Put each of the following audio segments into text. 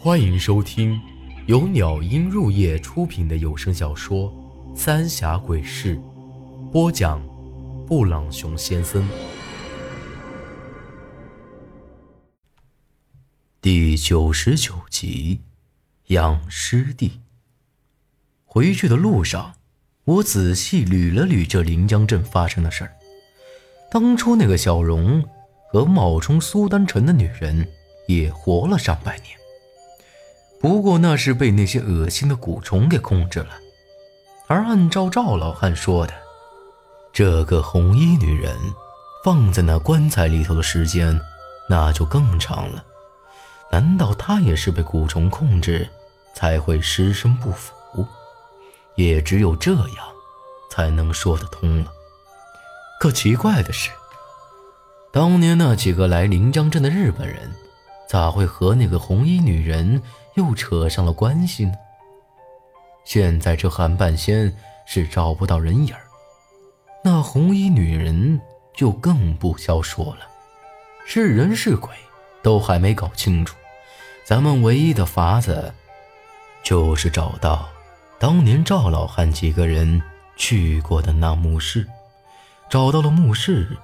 欢迎收听由鸟音入夜出品的有声小说《三峡鬼事》，播讲：布朗熊先生。第九十九集，养尸地。回去的路上，我仔细捋了捋这临江镇发生的事儿。当初那个小荣和冒充苏丹臣的女人也活了上百年。不过那是被那些恶心的蛊虫给控制了，而按照赵老汉说的，这个红衣女人放在那棺材里头的时间，那就更长了。难道她也是被蛊虫控制，才会尸身不腐？也只有这样，才能说得通了。可奇怪的是，当年那几个来临江镇的日本人，咋会和那个红衣女人？又扯上了关系呢。现在这韩半仙是找不到人影，那红衣女人就更不消说了，是人是鬼都还没搞清楚。咱们唯一的法子，就是找到当年赵老汉几个人去过的那墓室。找到了墓室，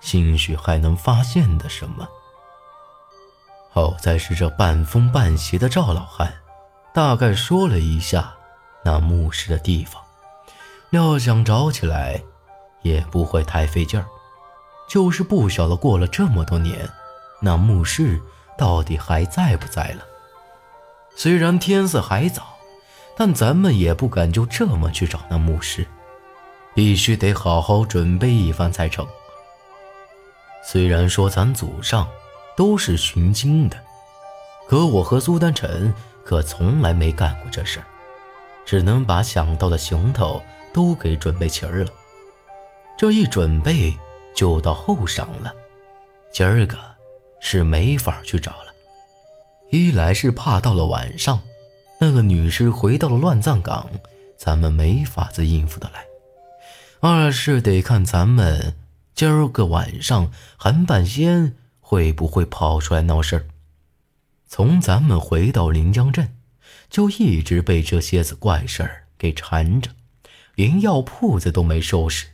兴许还能发现的什么。好在是这半疯半邪的赵老汉，大概说了一下那墓室的地方，料想找起来也不会太费劲儿。就是不晓得过了这么多年，那墓室到底还在不在了。虽然天色还早，但咱们也不敢就这么去找那墓室，必须得好好准备一番才成。虽然说咱祖上。都是寻经的，可我和苏丹臣可从来没干过这事儿，只能把想到的行头都给准备齐儿了。这一准备就到后晌了，今儿个是没法去找了。一来是怕到了晚上，那个女尸回到了乱葬岗，咱们没法子应付得来；二是得看咱们今儿个晚上韩半仙。会不会跑出来闹事儿？从咱们回到临江镇，就一直被这些子怪事儿给缠着，连药铺子都没收拾。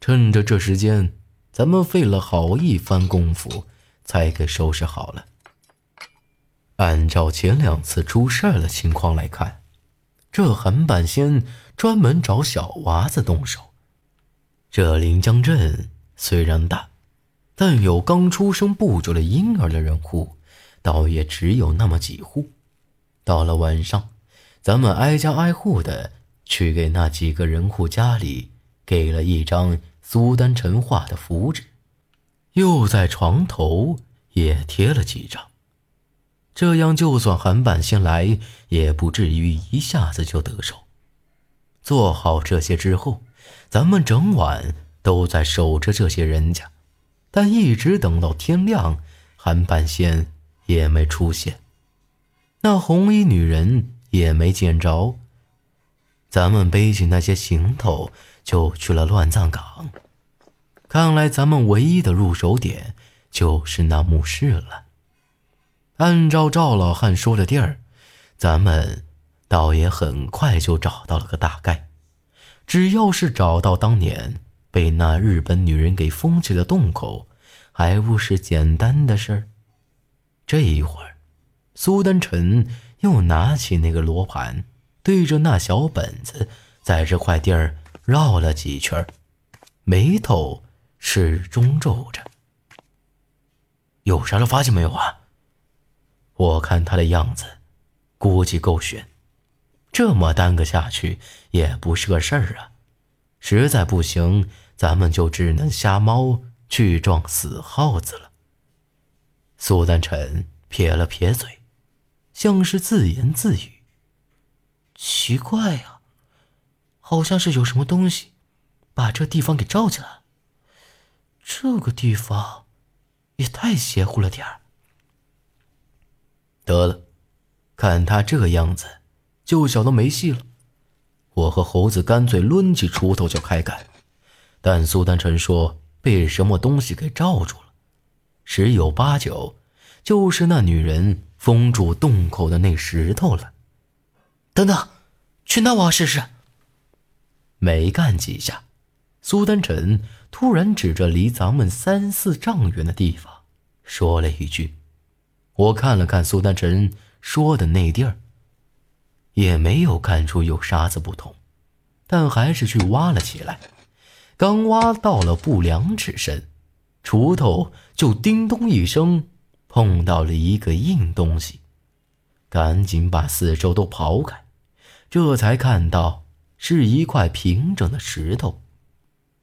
趁着这时间，咱们费了好一番功夫才给收拾好了。按照前两次出事儿的情况来看，这韩半仙专门找小娃子动手。这临江镇虽然大。但有刚出生不久的婴儿的人户，倒也只有那么几户。到了晚上，咱们挨家挨户的去给那几个人户家里给了一张苏丹臣画的符纸，又在床头也贴了几张。这样，就算韩半仙来，也不至于一下子就得手。做好这些之后，咱们整晚都在守着这些人家。但一直等到天亮，韩半仙也没出现，那红衣女人也没见着。咱们背起那些行头，就去了乱葬岗。看来咱们唯一的入手点就是那墓室了。按照赵老汉说的地儿，咱们倒也很快就找到了个大概。只要是找到当年……被那日本女人给封起的洞口，还不是简单的事儿。这一会儿，苏丹臣又拿起那个罗盘，对着那小本子，在这块地儿绕了几圈，眉头始终皱着。有啥了发现没有啊？我看他的样子，估计够悬。这么耽搁下去也不是个事儿啊。实在不行。咱们就只能瞎猫去撞死耗子了。苏丹臣撇了撇嘴，像是自言自语：“奇怪呀，好像是有什么东西把这地方给罩起来。这个地方也太邪乎了点儿。”得了，看他这样子，就晓得没戏了。我和猴子干脆抡起锄头就开干。但苏丹臣说被什么东西给罩住了，十有八九就是那女人封住洞口的那石头了。等等，去那挖试试。没干几下，苏丹臣突然指着离咱们三四丈远的地方，说了一句：“我看了看苏丹臣说的那地儿，也没有看出有啥子不同，但还是去挖了起来。刚挖到了不两尺深，锄头就叮咚一声碰到了一个硬东西，赶紧把四周都刨开，这才看到。”是一块平整的石头，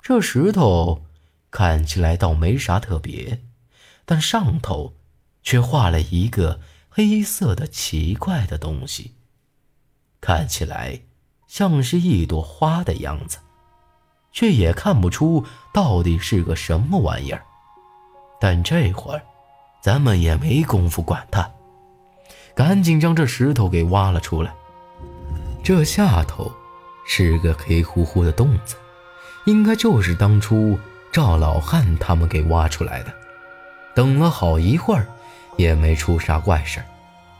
这石头看起来倒没啥特别，但上头却画了一个黑色的奇怪的东西，看起来像是一朵花的样子，却也看不出到底是个什么玩意儿。但这会儿，咱们也没工夫管它，赶紧将这石头给挖了出来。这下头。是个黑乎乎的洞子，应该就是当初赵老汉他们给挖出来的。等了好一会儿，也没出啥怪事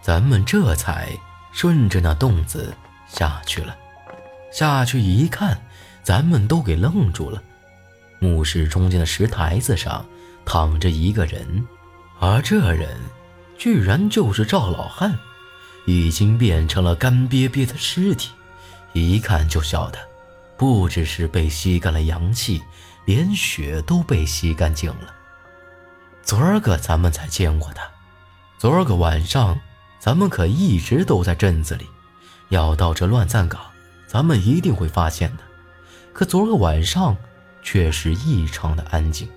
咱们这才顺着那洞子下去了。下去一看，咱们都给愣住了。墓室中间的石台子上躺着一个人，而这人居然就是赵老汉，已经变成了干瘪瘪的尸体。一看就晓得，不只是被吸干了阳气，连血都被吸干净了。昨儿个咱们才见过他，昨儿个晚上咱们可一直都在镇子里，要到这乱葬岗，咱们一定会发现的。可昨儿个晚上却是异常的安静，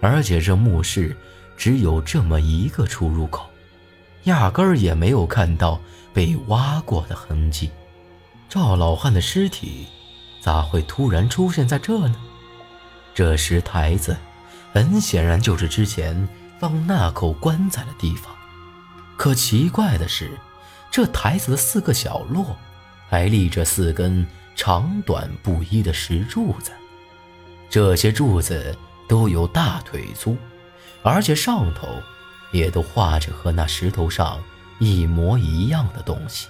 而且这墓室只有这么一个出入口，压根儿也没有看到被挖过的痕迹。赵老汉的尸体咋会突然出现在这呢？这石台子很显然就是之前放那口棺材的地方。可奇怪的是，这台子的四个角落还立着四根长短不一的石柱子，这些柱子都有大腿粗，而且上头也都画着和那石头上一模一样的东西。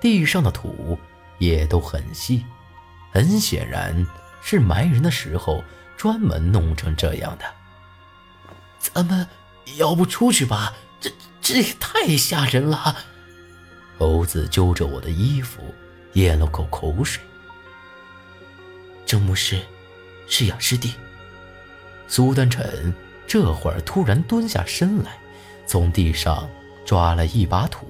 地上的土也都很细，很显然是埋人的时候专门弄成这样的。咱们要不出去吧？这这也太吓人了。猴子揪着我的衣服，咽了口口水。这墓室是养尸地。苏丹臣这会儿突然蹲下身来，从地上抓了一把土。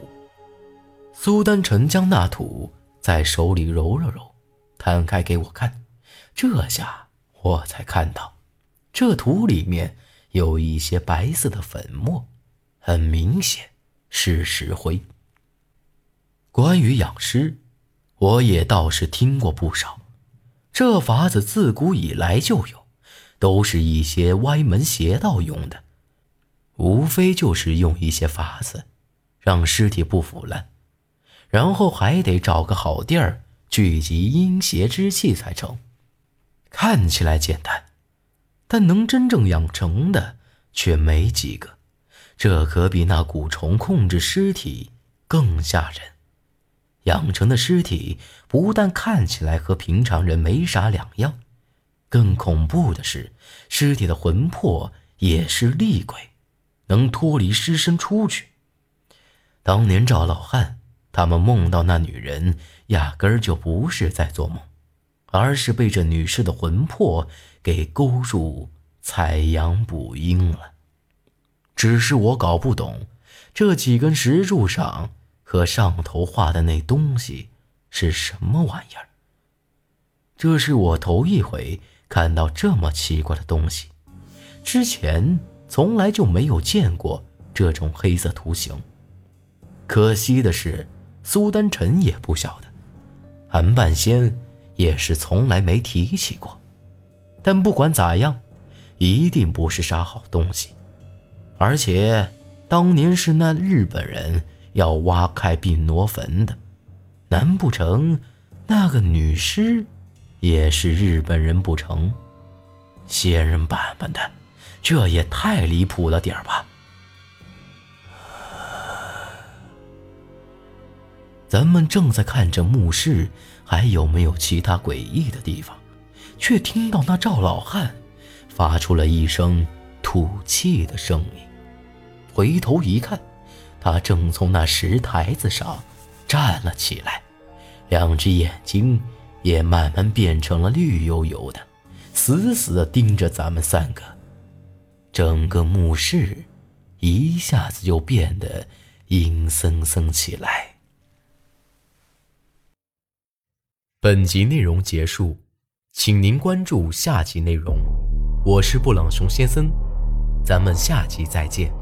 苏丹臣将那土在手里揉了揉，摊开给我看，这下我才看到，这土里面有一些白色的粉末，很明显是石灰。关于养尸，我也倒是听过不少，这法子自古以来就有，都是一些歪门邪道用的，无非就是用一些法子，让尸体不腐烂。然后还得找个好地儿聚集阴邪之气才成，看起来简单，但能真正养成的却没几个。这可比那蛊虫控制尸体更吓人。养成的尸体不但看起来和平常人没啥两样，更恐怖的是，尸体的魂魄也是厉鬼，能脱离尸身出去。当年赵老汉。他们梦到那女人，压根儿就不是在做梦，而是被这女尸的魂魄给勾入采阳补阴了。只是我搞不懂，这几根石柱上和上头画的那东西是什么玩意儿。这是我头一回看到这么奇怪的东西，之前从来就没有见过这种黑色图形。可惜的是。苏丹臣也不晓得，韩半仙也是从来没提起过。但不管咋样，一定不是啥好东西。而且当年是那日本人要挖开并挪坟的，难不成那个女尸也是日本人不成？仙人板板的，这也太离谱了点吧！咱们正在看着墓室还有没有其他诡异的地方，却听到那赵老汉发出了一声吐气的声音。回头一看，他正从那石台子上站了起来，两只眼睛也慢慢变成了绿油油的，死死地盯着咱们三个。整个墓室一下子就变得阴森森起来。本集内容结束，请您关注下集内容。我是布朗熊先生，咱们下集再见。